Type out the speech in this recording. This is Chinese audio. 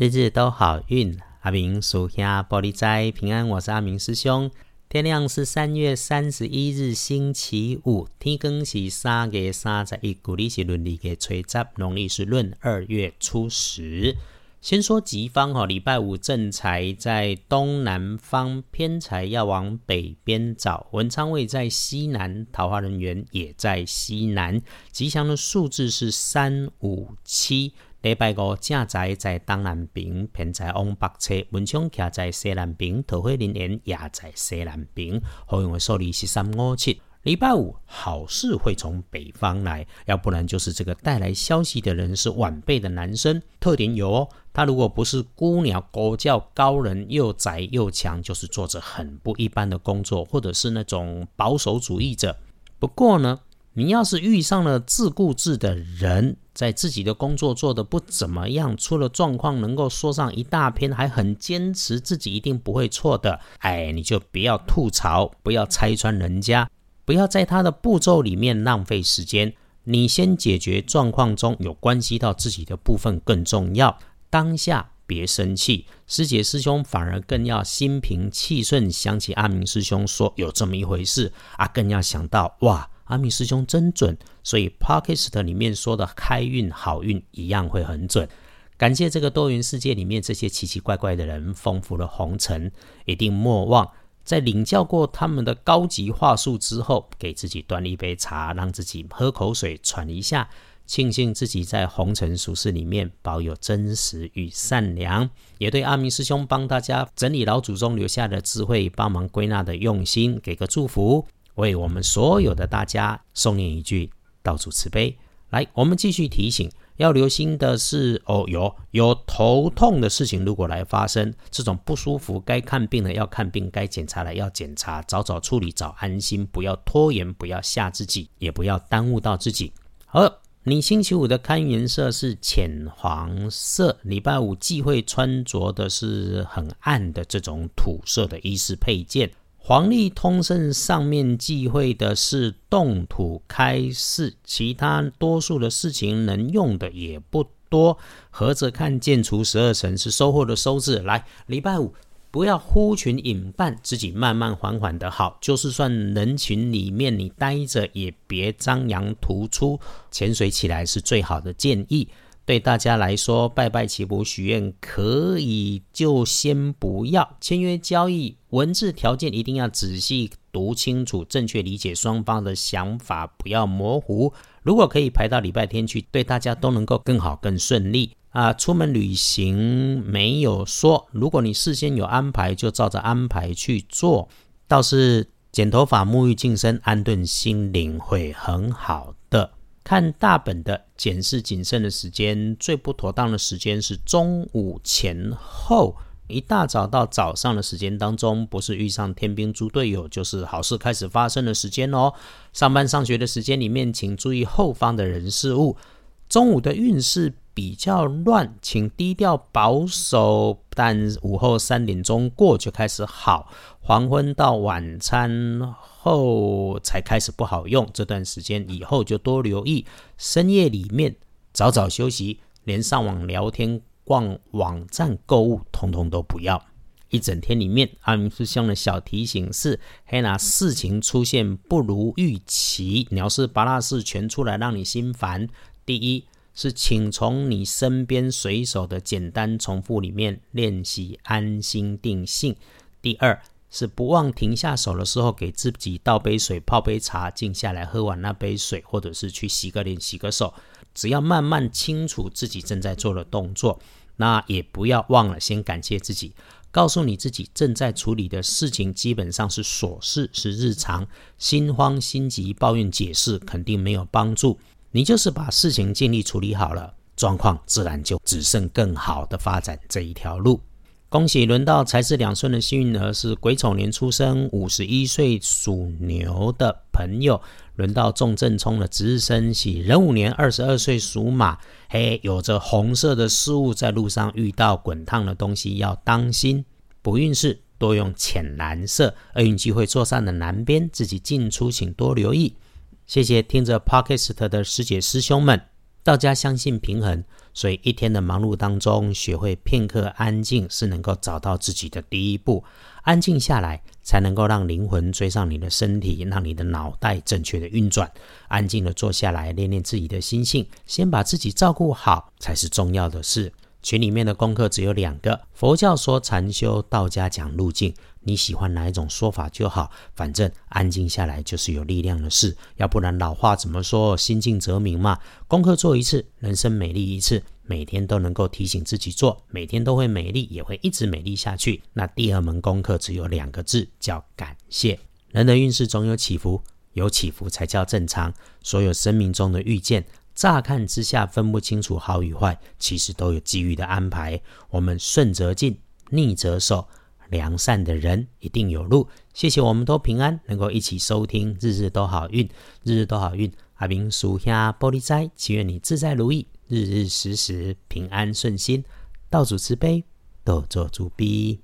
日日都好运，阿明属下玻璃斋平安。我是阿明师兄。天亮是三月三十一日星期五，天更是三月三十一，古历是闰历嘅初十，农历是闰二月初十。先说吉方哈，礼拜五正财在东南方，偏财要往北边找。文昌位在西南，桃花人员也在西南。吉祥的数字是三五七。礼拜五正在在东南边，偏在往北侧；文昌徛在西南边，桃花人缘也在西南边。好用的数字是三五七。礼拜五好事会从北方来，要不然就是这个带来消息的人是晚辈的男生。特点有哦，他如果不是孤鸟狗叫高人，又宅又强，就是做着很不一般的工作，或者是那种保守主义者。不过呢。你要是遇上了自顾自的人，在自己的工作做得不怎么样，出了状况能够说上一大篇，还很坚持自己一定不会错的，哎，你就不要吐槽，不要拆穿人家，不要在他的步骤里面浪费时间。你先解决状况中有关系到自己的部分更重要。当下别生气，师姐师兄反而更要心平气顺，想起阿明师兄说有这么一回事啊，更要想到哇。阿明师兄真准，所以 Podcast 里面说的开运好运一样会很准。感谢这个多元世界里面这些奇奇怪怪的人，丰富了红尘，一定莫忘在领教过他们的高级话术之后，给自己端了一杯茶，让自己喝口水喘一下，庆幸自己在红尘俗世里面保有真实与善良，也对阿明师兄帮大家整理老祖宗留下的智慧，帮忙归纳的用心，给个祝福。为我们所有的大家送念一句道主慈悲。来，我们继续提醒，要留心的是哦，有有头痛的事情，如果来发生这种不舒服，该看病的要看病，该检查的要检查，早早处理，早安心，不要拖延，不要吓自己，也不要耽误到自己。好，你星期五的看颜色是浅黄色，礼拜五忌讳穿着的是很暗的这种土色的衣饰配件。黄历通胜上面忌讳的是动土开市，其他多数的事情能用的也不多。合着看见除十二辰是收获的收字。来，礼拜五不要呼群引伴，自己慢慢缓缓的好。就是算人群里面你待着，也别张扬突出。潜水起来是最好的建议。对大家来说，拜拜祈福许愿可以，就先不要签约交易，文字条件一定要仔细读清楚，正确理解双方的想法，不要模糊。如果可以排到礼拜天去，对大家都能够更好更顺利啊！出门旅行没有说，如果你事先有安排，就照着安排去做。倒是剪头发、沐浴净身、安顿心灵会很好的。看大本的检视谨慎的时间，最不妥当的时间是中午前后，一大早到早上的时间当中，不是遇上天兵猪队友，就是好事开始发生的时间哦。上班上学的时间里面，请注意后方的人事物。中午的运势比较乱，请低调保守，但午后三点钟过就开始好。黄昏到晚餐后才开始不好用，这段时间以后就多留意。深夜里面早早休息，连上网聊天、逛网站购物，通通都不要。一整天里面，阿明师兄的小提醒是：黑拿事情出现不如预期，你要是八大事全出来，让你心烦。第一是，请从你身边随手的简单重复里面练习安心定性。第二。是不忘停下手的时候，给自己倒杯水、泡杯茶，静下来喝完那杯水，或者是去洗个脸、洗个手。只要慢慢清楚自己正在做的动作，那也不要忘了先感谢自己，告诉你自己正在处理的事情基本上是琐事，是日常。心慌心急、抱怨解释肯定没有帮助。你就是把事情尽力处理好了，状况自然就只剩更好的发展这一条路。恭喜轮到财是两顺的幸运儿是癸丑年出生，五十一岁属牛的朋友。轮到重正冲的值日生喜壬午年二十二岁属马，嘿，有着红色的事物在路上遇到滚烫的东西要当心。不运势多用浅蓝色，厄运机会坐上的南边，自己进出请多留意。谢谢听着 Podcast 的师姐师兄们。道家相信平衡，所以一天的忙碌当中，学会片刻安静是能够找到自己的第一步。安静下来，才能够让灵魂追上你的身体，让你的脑袋正确的运转。安静的坐下来，练练自己的心性，先把自己照顾好，才是重要的事。群里面的功课只有两个，佛教说禅修，道家讲路径。你喜欢哪一种说法就好，反正安静下来就是有力量的事。要不然老话怎么说？心静则明嘛。功课做一次，人生美丽一次。每天都能够提醒自己做，每天都会美丽，也会一直美丽下去。那第二门功课只有两个字，叫感谢。人的运势总有起伏，有起伏才叫正常。所有生命中的遇见。乍看之下分不清楚好与坏，其实都有机遇的安排。我们顺则进，逆则守，良善的人一定有路。谢谢，我们都平安，能够一起收听，日日都好运，日日都好运。阿明属下玻璃斋，祈愿你自在如意，日日时时平安顺心，道主慈悲，都做主逼。